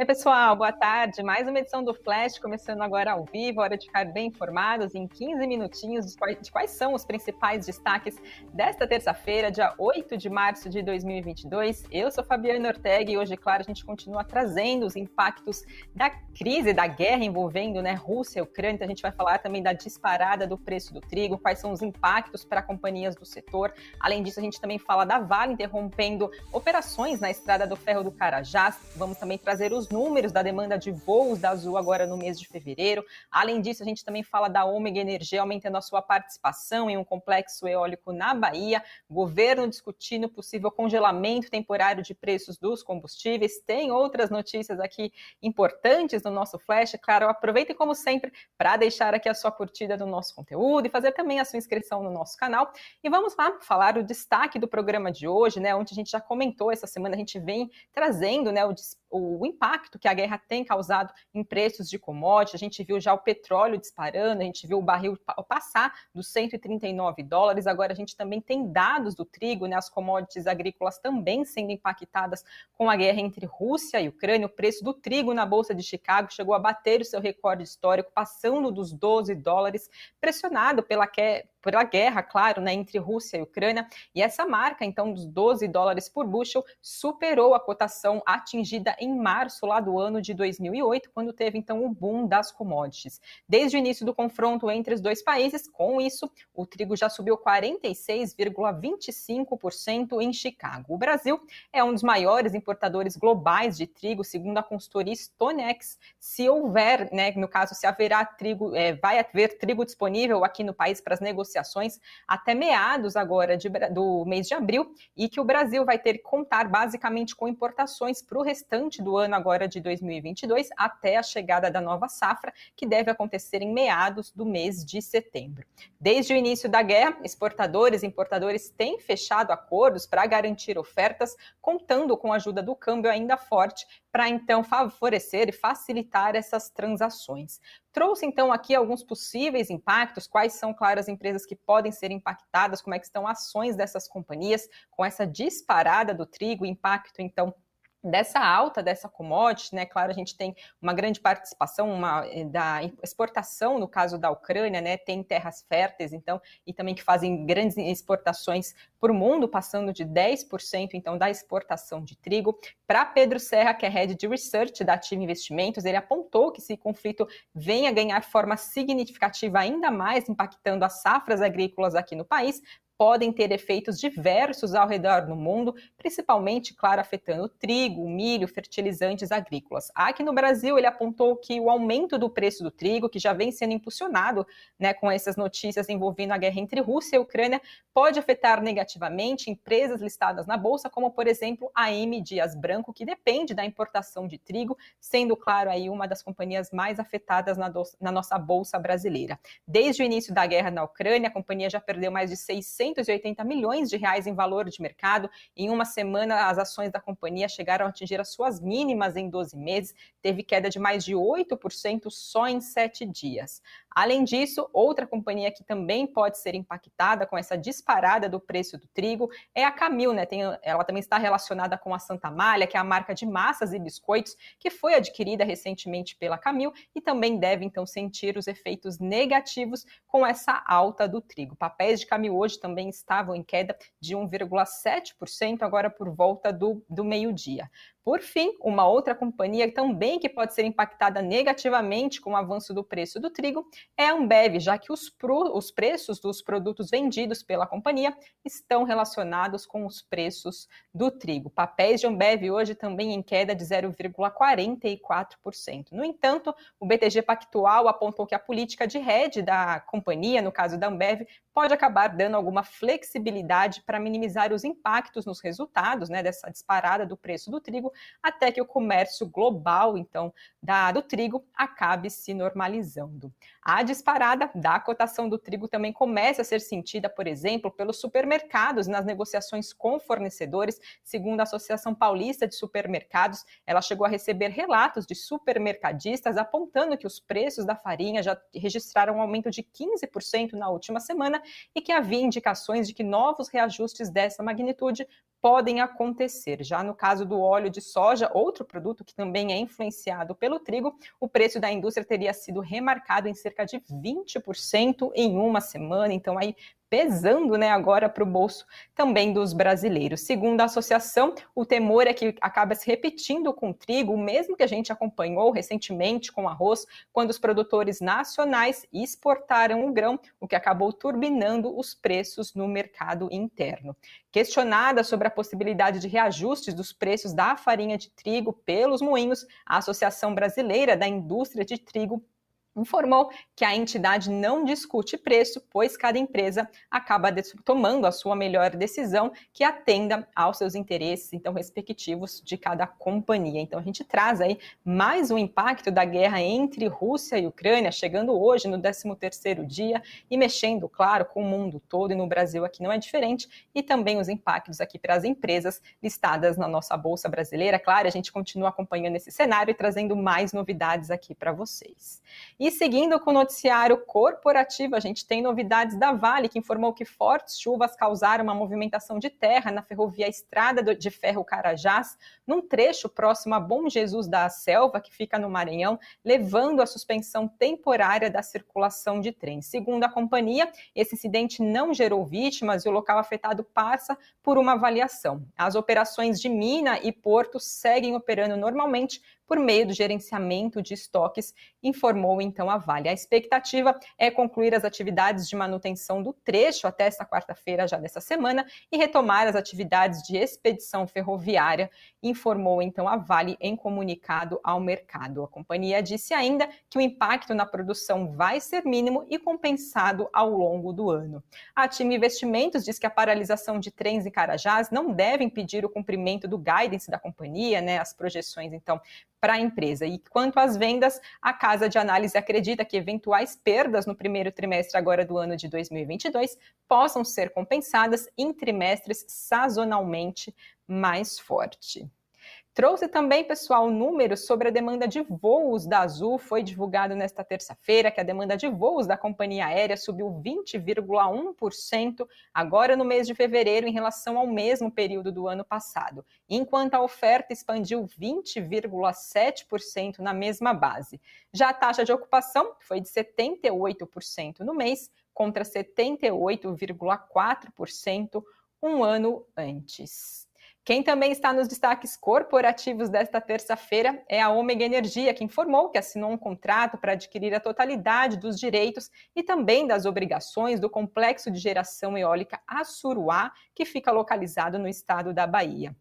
Oi, pessoal, boa tarde. Mais uma edição do Flash, começando agora ao vivo. Hora de ficar bem informados em 15 minutinhos de quais, são os principais destaques desta terça-feira, dia 8 de março de 2022. Eu sou Fabiana Ortega e hoje, claro, a gente continua trazendo os impactos da crise, da guerra envolvendo né, Rússia e Ucrânia. Então, a gente vai falar também da disparada do preço do trigo, quais são os impactos para companhias do setor. Além disso, a gente também fala da Vale interrompendo operações na estrada do ferro do Carajás. Vamos também trazer os números da demanda de voos da Azul agora no mês de fevereiro. Além disso, a gente também fala da Ômega Energia aumentando a sua participação em um complexo eólico na Bahia, governo discutindo possível congelamento temporário de preços dos combustíveis. Tem outras notícias aqui importantes no nosso flash. Claro, aproveitem como sempre para deixar aqui a sua curtida do nosso conteúdo e fazer também a sua inscrição no nosso canal. E vamos lá falar o destaque do programa de hoje, né? Onde a gente já comentou essa semana, a gente vem trazendo né, o, o impacto que a guerra tem causado em preços de commodities. A gente viu já o petróleo disparando, a gente viu o barril passar dos 139 dólares. Agora a gente também tem dados do trigo, né? As commodities agrícolas também sendo impactadas com a guerra entre Rússia e Ucrânia. O preço do trigo na Bolsa de Chicago chegou a bater o seu recorde histórico, passando dos 12 dólares, pressionado pela, que pela guerra, claro, né, entre Rússia e Ucrânia, e essa marca, então, dos 12 dólares por bushel, superou a cotação atingida em março lá do ano de 2008, quando teve, então, o boom das commodities. Desde o início do confronto entre os dois países, com isso, o trigo já subiu 46,25% em Chicago. O Brasil é um dos maiores importadores globais de trigo, segundo a consultoria Stonex. Se houver, né, no caso, se haverá trigo, é, vai haver trigo disponível aqui no país para as negociações negociações até meados agora de, do mês de abril e que o Brasil vai ter que contar basicamente com importações para o restante do ano agora de 2022 até a chegada da nova safra, que deve acontecer em meados do mês de setembro. Desde o início da guerra, exportadores e importadores têm fechado acordos para garantir ofertas, contando com a ajuda do câmbio ainda forte para então favorecer e facilitar essas transações. Trouxe então aqui alguns possíveis impactos, quais são, claro, as empresas que podem ser impactadas, como é que estão ações dessas companhias com essa disparada do trigo, impacto então dessa alta dessa commodity, né? Claro, a gente tem uma grande participação uma, eh, da exportação no caso da Ucrânia, né? Tem terras férteis, então, e também que fazem grandes exportações para o mundo, passando de 10% então da exportação de trigo. Para Pedro Serra, que é head de research da Ativa Investimentos, ele apontou que esse conflito venha ganhar forma significativa ainda mais impactando as safras agrícolas aqui no país, podem ter efeitos diversos ao redor do mundo, principalmente, claro, afetando o trigo, milho, fertilizantes agrícolas. Aqui no Brasil, ele apontou que o aumento do preço do trigo, que já vem sendo impulsionado né, com essas notícias envolvendo a guerra entre Rússia e Ucrânia, pode afetar negativamente empresas listadas na Bolsa, como, por exemplo, a M Dias Branco, que depende da importação de trigo, sendo, claro, aí uma das companhias mais afetadas na, do, na nossa Bolsa brasileira. Desde o início da guerra na Ucrânia, a companhia já perdeu mais de 600 280 milhões de reais em valor de mercado. Em uma semana, as ações da companhia chegaram a atingir as suas mínimas em 12 meses, teve queda de mais de 8% só em sete dias. Além disso, outra companhia que também pode ser impactada com essa disparada do preço do trigo é a Camil, né? Tem, ela também está relacionada com a Santa Malha, que é a marca de massas e biscoitos que foi adquirida recentemente pela Camil e também deve então sentir os efeitos negativos com essa alta do trigo. Papéis de Camil hoje também estavam em queda de 1,7% agora por volta do, do meio-dia. Por fim, uma outra companhia também que pode ser impactada negativamente com o avanço do preço do trigo é a Ambev, já que os, pro, os preços dos produtos vendidos pela companhia estão relacionados com os preços do trigo. Papéis de Ambev hoje também em queda de 0,44%. No entanto, o BTG Pactual apontou que a política de rede da companhia, no caso da Ambev, pode acabar dando alguma flexibilidade para minimizar os impactos nos resultados né, dessa disparada do preço do trigo, até que o comércio global, então, da, do trigo acabe se normalizando. A disparada da cotação do trigo também começa a ser sentida, por exemplo, pelos supermercados nas negociações com fornecedores. Segundo a Associação Paulista de Supermercados, ela chegou a receber relatos de supermercadistas apontando que os preços da farinha já registraram um aumento de 15% na última semana e que havia indicações de que novos reajustes dessa magnitude podem acontecer. Já no caso do óleo de soja, outro produto que também é influenciado pelo trigo, o preço da indústria teria sido remarcado em cerca de 20% em uma semana. Então, aí pesando né, agora para o bolso também dos brasileiros. Segundo a associação, o temor é que acaba se repetindo com o trigo, o mesmo que a gente acompanhou recentemente com arroz, quando os produtores nacionais exportaram o grão, o que acabou turbinando os preços no mercado interno. Questionada sobre a possibilidade de reajustes dos preços da farinha de trigo pelos moinhos, a Associação Brasileira da Indústria de Trigo informou que a entidade não discute preço, pois cada empresa acaba tomando a sua melhor decisão que atenda aos seus interesses, então, respectivos de cada companhia. Então, a gente traz aí mais um impacto da guerra entre Rússia e Ucrânia, chegando hoje no 13º dia e mexendo, claro, com o mundo todo e no Brasil aqui não é diferente, e também os impactos aqui para as empresas listadas na nossa Bolsa Brasileira. Claro, a gente continua acompanhando esse cenário e trazendo mais novidades aqui para vocês. E seguindo com o noticiário corporativo, a gente tem novidades da Vale, que informou que fortes chuvas causaram uma movimentação de terra na ferrovia Estrada de Ferro Carajás, num trecho próximo a Bom Jesus da Selva, que fica no Maranhão, levando a suspensão temporária da circulação de trens. Segundo a companhia, esse incidente não gerou vítimas e o local afetado passa por uma avaliação. As operações de mina e porto seguem operando normalmente, por meio do gerenciamento de estoques, informou então a Vale. A expectativa é concluir as atividades de manutenção do trecho até esta quarta-feira já dessa semana e retomar as atividades de expedição ferroviária, informou então a Vale em comunicado ao mercado. A companhia disse ainda que o impacto na produção vai ser mínimo e compensado ao longo do ano. A Time Investimentos diz que a paralisação de trens em Carajás não deve impedir o cumprimento do guidance da companhia, né, as projeções então para a empresa. E quanto às vendas, a casa de análise acredita que eventuais perdas no primeiro trimestre agora do ano de 2022 possam ser compensadas em trimestres sazonalmente mais forte. Trouxe também, pessoal, números sobre a demanda de voos da Azul. Foi divulgado nesta terça-feira que a demanda de voos da companhia aérea subiu 20,1% agora no mês de fevereiro em relação ao mesmo período do ano passado, enquanto a oferta expandiu 20,7% na mesma base. Já a taxa de ocupação foi de 78% no mês, contra 78,4% um ano antes. Quem também está nos destaques corporativos desta terça-feira é a Ômega Energia, que informou que assinou um contrato para adquirir a totalidade dos direitos e também das obrigações do complexo de geração eólica Assuruá, que fica localizado no estado da Bahia.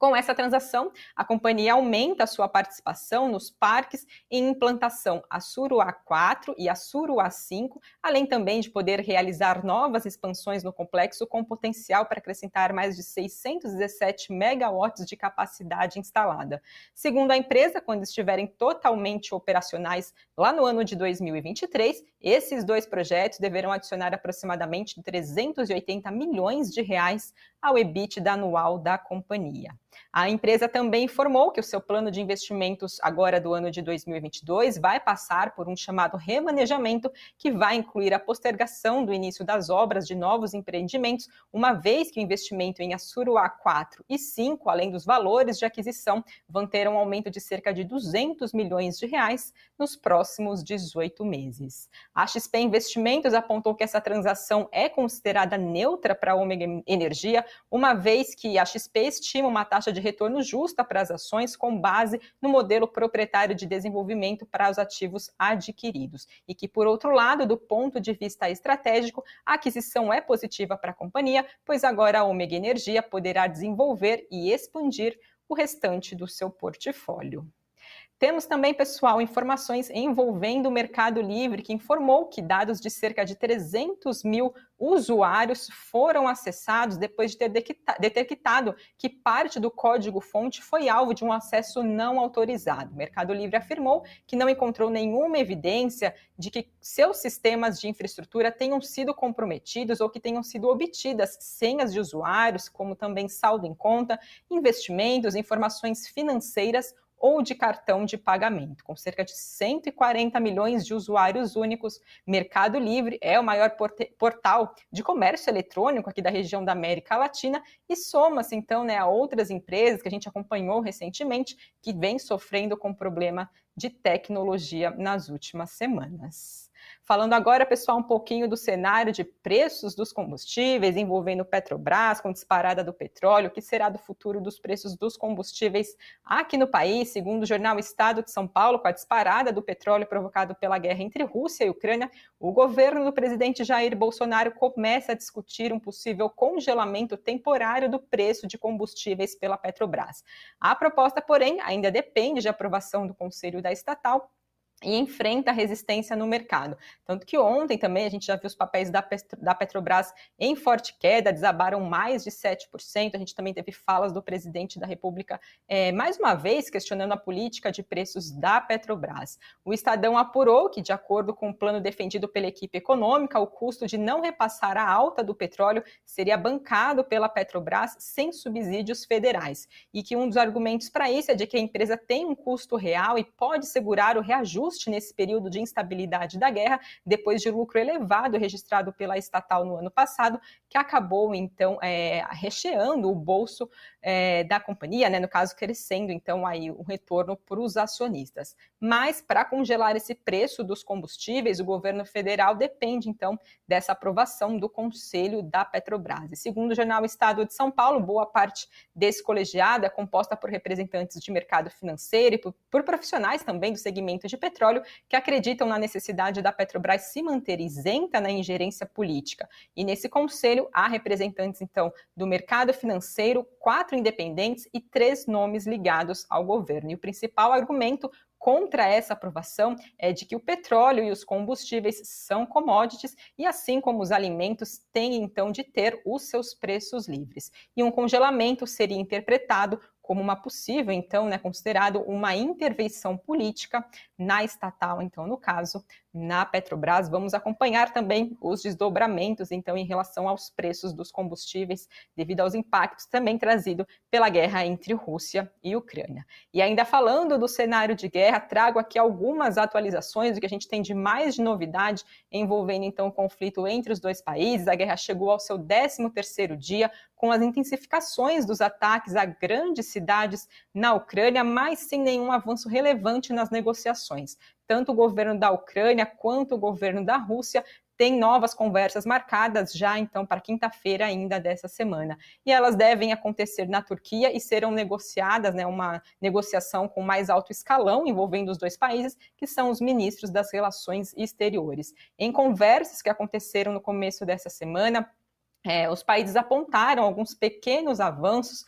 Com essa transação, a companhia aumenta sua participação nos parques em implantação Assuruá 4 e Assuruá 5, além também de poder realizar novas expansões no complexo com potencial para acrescentar mais de 617 megawatts de capacidade instalada. Segundo a empresa, quando estiverem totalmente operacionais lá no ano de 2023, esses dois projetos deverão adicionar aproximadamente 380 milhões de reais ao EBITDA anual da companhia. A empresa também informou que o seu plano de investimentos agora do ano de 2022 vai passar por um chamado remanejamento que vai incluir a postergação do início das obras de novos empreendimentos, uma vez que o investimento em Assuruá 4 e 5, além dos valores de aquisição, vão ter um aumento de cerca de 200 milhões de reais nos próximos 18 meses. A XP Investimentos apontou que essa transação é considerada neutra para a Omega Energia, uma vez que a XP estima uma taxa de retorno justa para as ações com base no modelo proprietário de desenvolvimento para os ativos adquiridos. E que, por outro lado, do ponto de vista estratégico, a aquisição é positiva para a companhia, pois agora a Omega Energia poderá desenvolver e expandir o restante do seu portfólio. Temos também, pessoal, informações envolvendo o Mercado Livre, que informou que dados de cerca de 300 mil usuários foram acessados depois de ter detectado que parte do código-fonte foi alvo de um acesso não autorizado. O Mercado Livre afirmou que não encontrou nenhuma evidência de que seus sistemas de infraestrutura tenham sido comprometidos ou que tenham sido obtidas senhas de usuários, como também saldo em conta, investimentos, informações financeiras ou de cartão de pagamento. Com cerca de 140 milhões de usuários únicos, Mercado Livre é o maior portal de comércio eletrônico aqui da região da América Latina e soma-se então né, a outras empresas que a gente acompanhou recentemente que vem sofrendo com problema de tecnologia nas últimas semanas. Falando agora, pessoal, um pouquinho do cenário de preços dos combustíveis envolvendo Petrobras, com disparada do petróleo, o que será do futuro dos preços dos combustíveis aqui no país, segundo o jornal Estado de São Paulo, com a disparada do petróleo provocado pela guerra entre Rússia e Ucrânia, o governo do presidente Jair Bolsonaro começa a discutir um possível congelamento temporário do preço de combustíveis pela Petrobras. A proposta, porém, ainda depende de aprovação do Conselho da estatal e enfrenta resistência no mercado. Tanto que ontem também a gente já viu os papéis da, da Petrobras em forte queda, desabaram mais de 7%. A gente também teve falas do presidente da República, é, mais uma vez, questionando a política de preços da Petrobras. O Estadão apurou que, de acordo com o plano defendido pela equipe econômica, o custo de não repassar a alta do petróleo seria bancado pela Petrobras sem subsídios federais. E que um dos argumentos para isso é de que a empresa tem um custo real e pode segurar o reajuste ajuste nesse período de instabilidade da guerra, depois de lucro elevado registrado pela estatal no ano passado, que acabou então é, recheando o bolso é, da companhia, né, no caso crescendo então aí o retorno para os acionistas. Mas para congelar esse preço dos combustíveis, o governo federal depende então dessa aprovação do Conselho da Petrobras. E segundo o jornal Estado de São Paulo, boa parte desse colegiado é composta por representantes de mercado financeiro e por, por profissionais também do segmento de petróleo que acreditam na necessidade da Petrobras se manter isenta na ingerência política. E nesse conselho há representantes então do mercado financeiro, quatro quatro independentes e três nomes ligados ao governo. E o principal argumento contra essa aprovação é de que o petróleo e os combustíveis são commodities e, assim como os alimentos, têm então de ter os seus preços livres. E um congelamento seria interpretado como uma possível, então, né, considerado uma intervenção política na estatal, então, no caso, na Petrobras. Vamos acompanhar também os desdobramentos, então, em relação aos preços dos combustíveis, devido aos impactos também trazidos pela guerra entre Rússia e Ucrânia. E ainda falando do cenário de guerra, trago aqui algumas atualizações do que a gente tem de mais de novidade envolvendo, então, o conflito entre os dois países. A guerra chegou ao seu 13º dia, com as intensificações dos ataques a grandes cidades na Ucrânia, mas sem nenhum avanço relevante nas negociações. Tanto o governo da Ucrânia quanto o governo da Rússia têm novas conversas marcadas já então para quinta-feira ainda dessa semana. E elas devem acontecer na Turquia e serão negociadas, né, uma negociação com mais alto escalão envolvendo os dois países, que são os ministros das relações exteriores. Em conversas que aconteceram no começo dessa semana, é, os países apontaram alguns pequenos avanços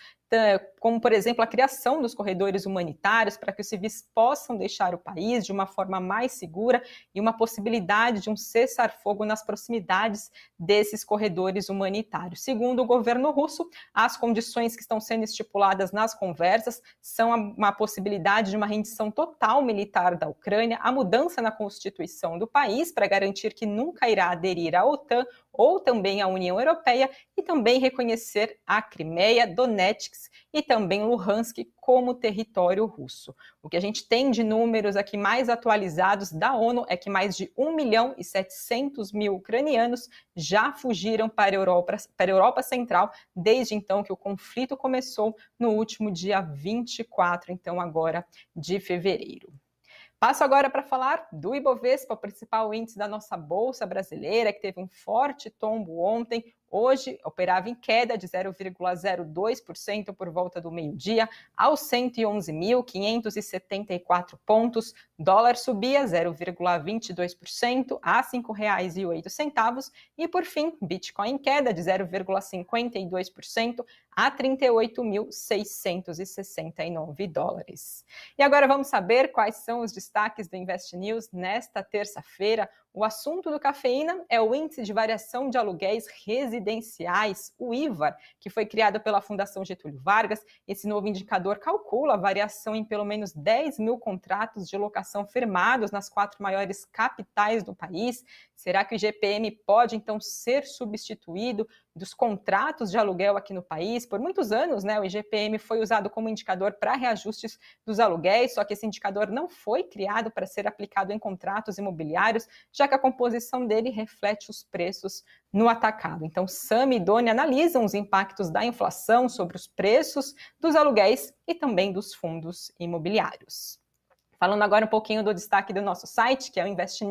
como, por exemplo, a criação dos corredores humanitários para que os civis possam deixar o país de uma forma mais segura e uma possibilidade de um cessar-fogo nas proximidades desses corredores humanitários. Segundo o governo russo, as condições que estão sendo estipuladas nas conversas são uma possibilidade de uma rendição total militar da Ucrânia, a mudança na constituição do país para garantir que nunca irá aderir à OTAN ou também à União Europeia e também reconhecer a Crimeia, Donetsk e também Luhansk como território russo. O que a gente tem de números aqui mais atualizados da ONU é que mais de 1 milhão e 700 mil ucranianos já fugiram para a Europa, para a Europa Central desde então que o conflito começou no último dia 24, então agora de fevereiro. Passo agora para falar do Ibovespa, o principal índice da nossa bolsa brasileira, que teve um forte tombo ontem, Hoje operava em queda de 0,02% por volta do meio-dia, aos 111.574 pontos. Dólar subia 0,22% a R$ 5,08. E por fim, Bitcoin em queda de 0,52% a 38.669 dólares. E agora vamos saber quais são os destaques do Invest News nesta terça-feira. O assunto do cafeína é o índice de variação de aluguéis residenciais, o IVAR, que foi criado pela Fundação Getúlio Vargas. Esse novo indicador calcula a variação em pelo menos 10 mil contratos de locação firmados nas quatro maiores capitais do país. Será que o IGPM pode então ser substituído dos contratos de aluguel aqui no país? Por muitos anos, né, o IGPM foi usado como indicador para reajustes dos aluguéis, só que esse indicador não foi criado para ser aplicado em contratos imobiliários, já que a composição dele reflete os preços no atacado. Então, Sam e Doni analisam os impactos da inflação sobre os preços dos aluguéis e também dos fundos imobiliários. Falando agora um pouquinho do destaque do nosso site, que é o Invest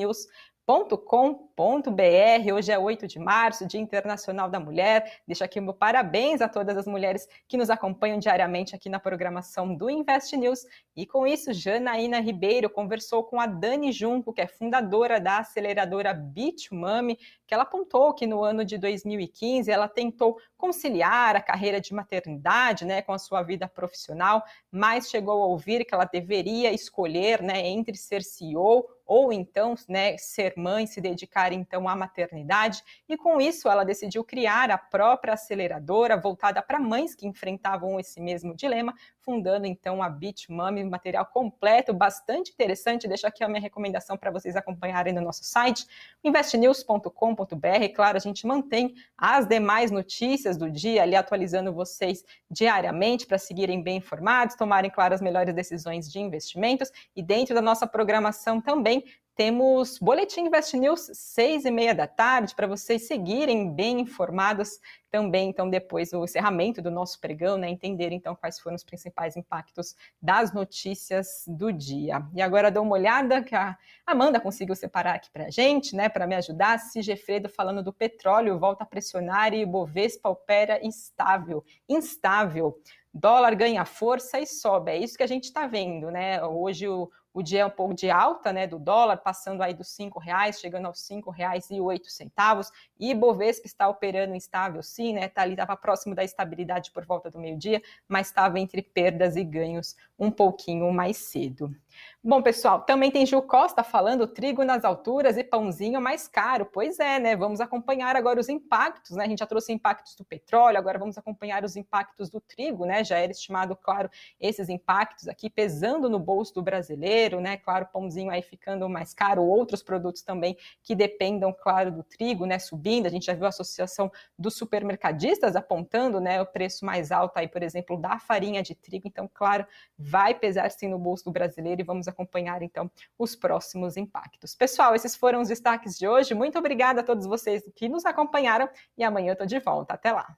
Com.br. Hoje é 8 de março, Dia Internacional da Mulher. Deixo aqui meu parabéns a todas as mulheres que nos acompanham diariamente aqui na programação do Invest News. E com isso, Janaína Ribeiro conversou com a Dani Junco, que é fundadora da aceleradora Beach Mami, que ela apontou que no ano de 2015 ela tentou conciliar a carreira de maternidade né, com a sua vida profissional, mas chegou a ouvir que ela deveria escolher né, entre ser CEO ou então né, ser mãe, se dedicar então à maternidade. E com isso, ela decidiu criar a própria aceleradora voltada para mães que enfrentavam esse mesmo dilema, fundando então a Beach Mami, material completo, bastante interessante. Deixo aqui a minha recomendação para vocês acompanharem no nosso site, investnews.com.br. Claro, a gente mantém as demais notícias do dia ali atualizando vocês diariamente para seguirem bem informados, tomarem, claro, as melhores decisões de investimentos e dentro da nossa programação também temos Boletim Invest News, seis e meia da tarde, para vocês seguirem bem informados também, então, depois do encerramento do nosso pregão, né, entender, então, quais foram os principais impactos das notícias do dia. E agora dou uma olhada que a Amanda conseguiu separar aqui para a gente, né, para me ajudar, Sigefredo falando do petróleo, volta a pressionar e Bovespa opera estável, instável. Dólar ganha força e sobe, é isso que a gente está vendo, né? Hoje o, o dia é um pouco de alta né, do dólar, passando aí dos R$ reais, chegando aos R$ 5,08. E Bovespa está operando instável, sim, né? Tá ali, estava próximo da estabilidade por volta do meio-dia, mas estava entre perdas e ganhos um pouquinho mais cedo. Bom, pessoal, também tem Gil Costa falando trigo nas alturas e pãozinho mais caro. Pois é, né? Vamos acompanhar agora os impactos, né? A gente já trouxe impactos do petróleo, agora vamos acompanhar os impactos do trigo, né? Já era estimado, claro, esses impactos aqui pesando no bolso do brasileiro, né? Claro, pãozinho aí ficando mais caro, outros produtos também que dependam, claro, do trigo, né? Subindo. A gente já viu a associação dos supermercadistas apontando, né? O preço mais alto aí, por exemplo, da farinha de trigo. Então, claro, vai pesar sim no bolso do brasileiro e vamos acompanhar então os próximos impactos. Pessoal, esses foram os destaques de hoje. Muito obrigada a todos vocês que nos acompanharam e amanhã eu estou de volta. Até lá.